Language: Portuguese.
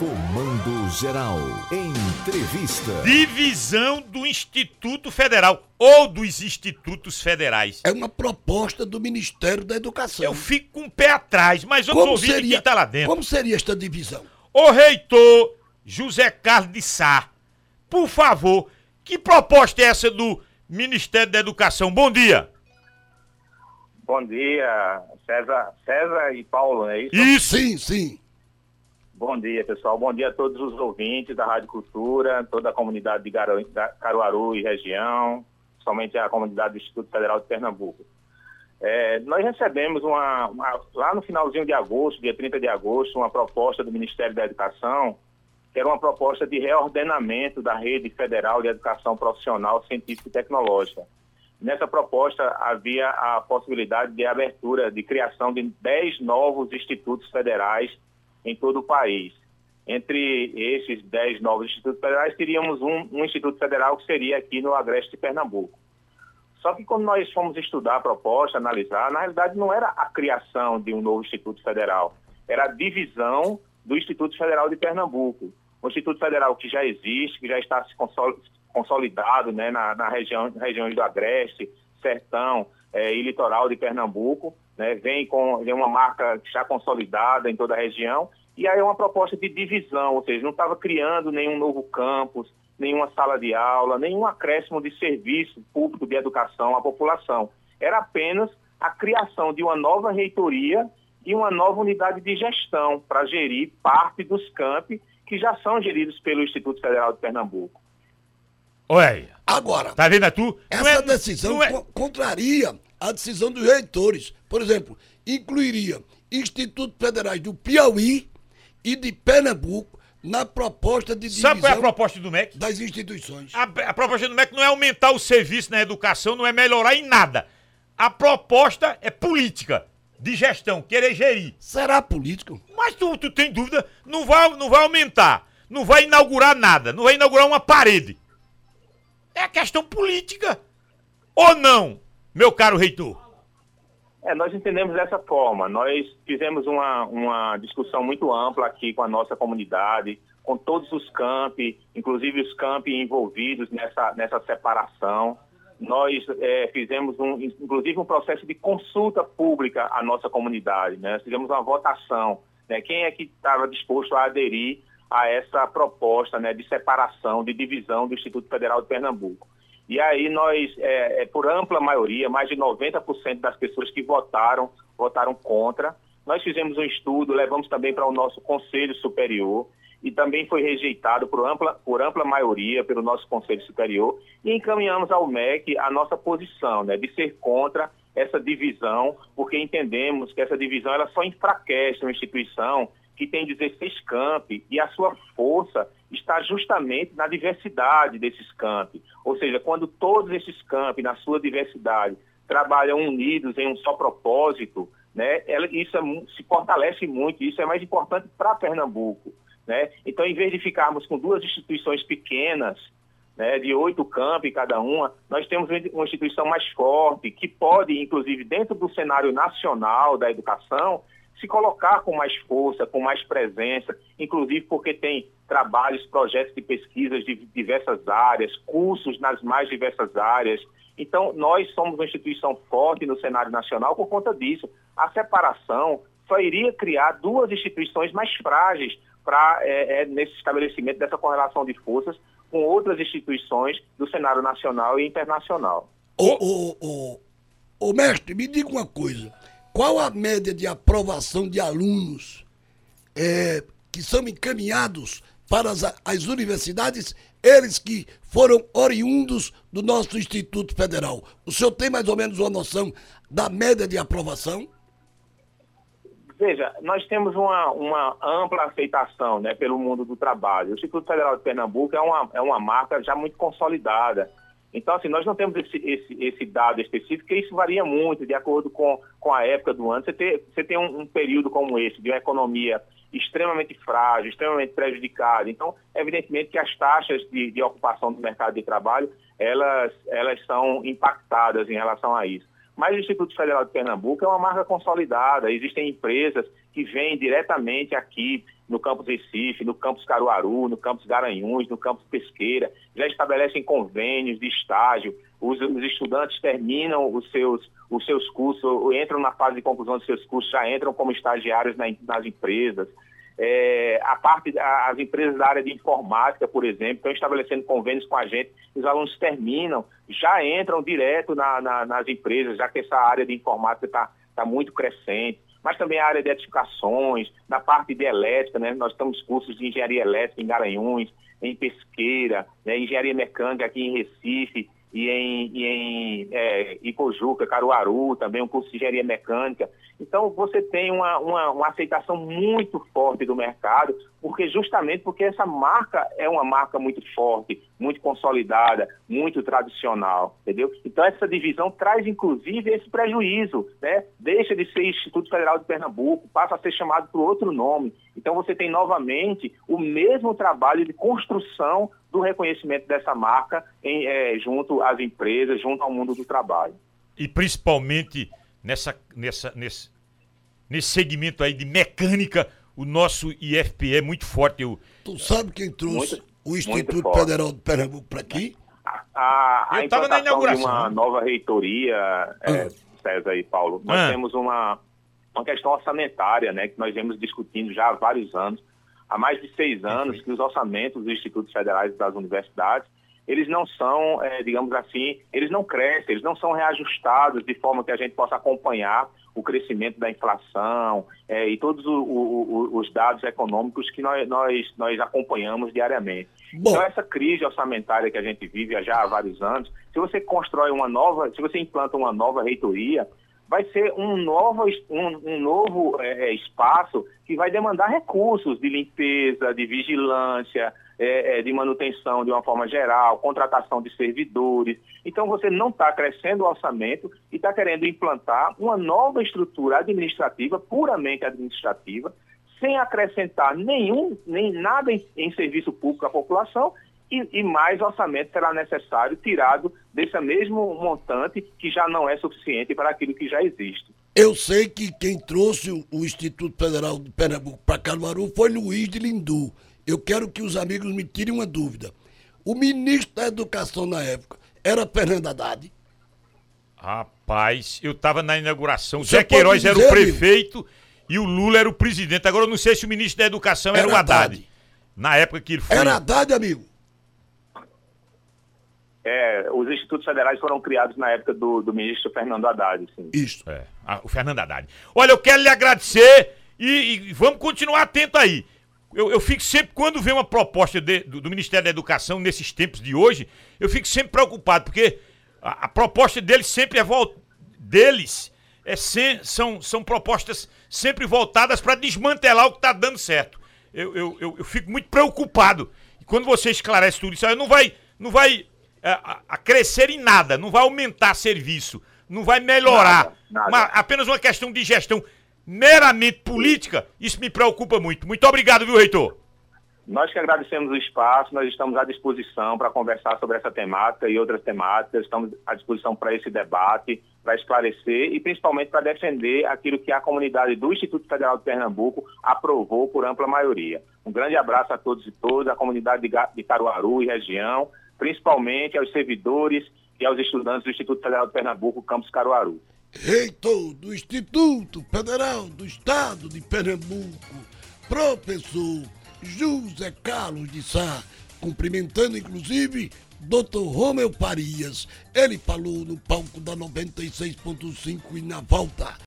Comando Geral. Entrevista. Divisão do Instituto Federal ou dos institutos federais. É uma proposta do Ministério da Educação. Eu fico com o pé atrás, mas eu tô ouvindo seria, quem tá lá dentro. Como seria esta divisão? O reitor José Carlos de Sá, por favor, que proposta é essa do Ministério da Educação? Bom dia. Bom dia, César, César e Paulo, é isso? Isso. Sim, sim. Bom dia, pessoal. Bom dia a todos os ouvintes da Rádio Cultura, toda a comunidade de Caruaru e região, somente a comunidade do Instituto Federal de Pernambuco. É, nós recebemos uma, uma- lá no finalzinho de agosto, dia 30 de agosto, uma proposta do Ministério da Educação, que era uma proposta de reordenamento da rede federal de educação profissional, científica e tecnológica. Nessa proposta havia a possibilidade de abertura, de criação de 10 novos institutos federais em todo o país. Entre esses 10 novos institutos federais, teríamos um, um instituto federal que seria aqui no Agreste de Pernambuco. Só que quando nós fomos estudar a proposta, analisar, na realidade não era a criação de um novo Instituto Federal, era a divisão do Instituto Federal de Pernambuco. O Instituto Federal que já existe, que já está se consol- consolidado né, na, na região, regiões do Agreste, Sertão eh, e Litoral de Pernambuco, né, vem com vem uma marca já consolidada em toda a região, e aí é uma proposta de divisão, ou seja, não estava criando nenhum novo campus, nenhuma sala de aula, nenhum acréscimo de serviço público de educação à população. Era apenas a criação de uma nova reitoria e uma nova unidade de gestão para gerir parte dos campi que já são geridos pelo Instituto Federal de Pernambuco. Olha, Agora, tá vendo é tu? Essa é- decisão é- co- contraria a decisão dos reitores. Por exemplo, incluiria institutos federais do Piauí e de Pernambuco na proposta de divisão Sabe qual é a proposta do MEC? das instituições. A, a proposta do MEC não é aumentar o serviço na educação, não é melhorar em nada. A proposta é política, de gestão, querer gerir. Será político? Mas tu, tu tem dúvida, não vai, não vai aumentar, não vai inaugurar nada, não vai inaugurar uma parede. É questão política. Ou não, meu caro reitor? É, nós entendemos dessa forma. Nós fizemos uma, uma discussão muito ampla aqui com a nossa comunidade, com todos os campi, inclusive os campi envolvidos nessa, nessa separação. Nós é, fizemos, um, inclusive, um processo de consulta pública à nossa comunidade. Né? Fizemos uma votação. Né? Quem é que estava disposto a aderir a essa proposta né, de separação, de divisão do Instituto Federal de Pernambuco? E aí nós, é, é, por ampla maioria, mais de 90% das pessoas que votaram, votaram contra. Nós fizemos um estudo, levamos também para o nosso Conselho Superior e também foi rejeitado por ampla, por ampla maioria pelo nosso Conselho Superior e encaminhamos ao MEC a nossa posição, né, de ser contra essa divisão, porque entendemos que essa divisão ela só enfraquece uma instituição que tem 16 campi e a sua força está justamente na diversidade desses campi. Ou seja, quando todos esses campi, na sua diversidade, trabalham unidos em um só propósito, né, ela, isso é se fortalece muito, isso é mais importante para Pernambuco. Né? Então, em vez de ficarmos com duas instituições pequenas, né, de oito campi cada uma, nós temos uma instituição mais forte, que pode, inclusive, dentro do cenário nacional da educação, se colocar com mais força, com mais presença, inclusive porque tem trabalhos, projetos de pesquisas de diversas áreas, cursos nas mais diversas áreas. Então, nós somos uma instituição forte no cenário nacional por conta disso. A separação só iria criar duas instituições mais frágeis para é, é, nesse estabelecimento dessa correlação de forças com outras instituições do cenário nacional e internacional. Ô, ô, mestre, me diga uma coisa. Qual a média de aprovação de alunos é, que são encaminhados para as, as universidades, eles que foram oriundos do nosso Instituto Federal? O senhor tem mais ou menos uma noção da média de aprovação? Veja, nós temos uma, uma ampla aceitação né, pelo mundo do trabalho. O Instituto Federal de Pernambuco é uma, é uma marca já muito consolidada. Então, assim, nós não temos esse, esse, esse dado específico, porque isso varia muito de acordo com, com a época do ano. Você, ter, você tem um, um período como esse, de uma economia extremamente frágil, extremamente prejudicada. Então, evidentemente que as taxas de, de ocupação do mercado de trabalho, elas, elas são impactadas em relação a isso. Mas o Instituto Federal de Pernambuco é uma marca consolidada. Existem empresas que vêm diretamente aqui no campus Recife, no campus Caruaru, no campus Garanhuns, no campus Pesqueira, já estabelecem convênios de estágio, os, os estudantes terminam os seus, os seus cursos, entram na fase de conclusão dos seus cursos, já entram como estagiários na, nas empresas. É, a parte, as empresas da área de informática, por exemplo, estão estabelecendo convênios com a gente, os alunos terminam, já entram direto na, na, nas empresas, já que essa área de informática está tá muito crescente mas também a área de edificações, na parte de elétrica, né? nós temos cursos de engenharia elétrica em Garanhuns, em Pesqueira, né? engenharia mecânica aqui em Recife, e em, e em é, Ipojuca, Caruaru, também um curso de engenharia mecânica. Então, você tem uma, uma, uma, aceitação muito forte do mercado, porque justamente porque essa marca é uma marca muito forte, muito consolidada, muito tradicional, entendeu? Então, essa divisão traz, inclusive, esse prejuízo, né? Deixa de ser Instituto Federal de Pernambuco, passa a ser chamado por outro nome. Então, você tem novamente o mesmo trabalho de construção do reconhecimento dessa marca em, é, junto às empresas, junto ao mundo do trabalho. E principalmente nessa, nessa, nesse, nesse segmento aí de mecânica, o nosso IFPE é muito forte. Eu... Tu sabe quem trouxe muito, o Instituto Federal de Pernambuco para aqui? A, a, a implantação de uma nova reitoria, é, ah. César e Paulo, nós ah. temos uma, uma questão orçamentária, né, que nós vemos discutindo já há vários anos, há mais de seis anos que os orçamentos dos institutos federais das universidades eles não são, é, digamos assim, eles não crescem, eles não são reajustados de forma que a gente possa acompanhar o crescimento da inflação é, e todos o, o, os dados econômicos que nós, nós, nós acompanhamos diariamente. Bom. Então, essa crise orçamentária que a gente vive já há vários anos, se você constrói uma nova, se você implanta uma nova reitoria, vai ser um novo, um, um novo é, é, espaço que vai demandar recursos de limpeza, de vigilância, é, é, de manutenção de uma forma geral, contratação de servidores. Então você não está crescendo o orçamento e está querendo implantar uma nova estrutura administrativa, puramente administrativa, sem acrescentar nenhum, nem nada em, em serviço público à população e, e, mais orçamento será necessário tirado desse mesmo montante que já não é suficiente para aquilo que já existe. Eu sei que quem trouxe o Instituto Federal de Pernambuco para Caruaru foi Luiz de Lindu. Eu quero que os amigos me tirem uma dúvida. O ministro da Educação na época era Fernando Haddad? Rapaz, eu estava na inauguração. Você Zé Queiroz dizer, era o prefeito amigo? e o Lula era o presidente. Agora eu não sei se o ministro da Educação era, era o Haddad. Haddad. Na época que ele foi. Era Haddad, amigo. É, os institutos federais foram criados na época do, do ministro Fernando Haddad. Sim. Isso. É, o Fernando Haddad. Olha, eu quero lhe agradecer e, e vamos continuar atento aí. Eu, eu, fico sempre, quando vem uma proposta de, do, do, Ministério da Educação nesses tempos de hoje, eu fico sempre preocupado, porque a, a proposta deles sempre é. Deles é sem, são, são propostas sempre voltadas para desmantelar o que está dando certo. Eu, eu, eu, eu, fico muito preocupado. E quando você esclarece tudo isso, não vai, não vai é, a, a, crescer em nada, não vai aumentar serviço, não vai melhorar. Nada, nada. Uma, apenas uma questão de gestão meramente política, isso me preocupa muito. Muito obrigado, viu, reitor? Nós que agradecemos o espaço, nós estamos à disposição para conversar sobre essa temática e outras temáticas, estamos à disposição para esse debate, para esclarecer e principalmente para defender aquilo que a comunidade do Instituto Federal de Pernambuco aprovou por ampla maioria. Um grande abraço a todos e todas, a comunidade de Caruaru e região, principalmente aos servidores e aos estudantes do Instituto Federal de Pernambuco, Campus Caruaru. Reitor do Instituto Federal do Estado de Pernambuco, professor José Carlos de Sá, cumprimentando inclusive Dr. Romeu Parias. Ele falou no palco da 96.5 e na volta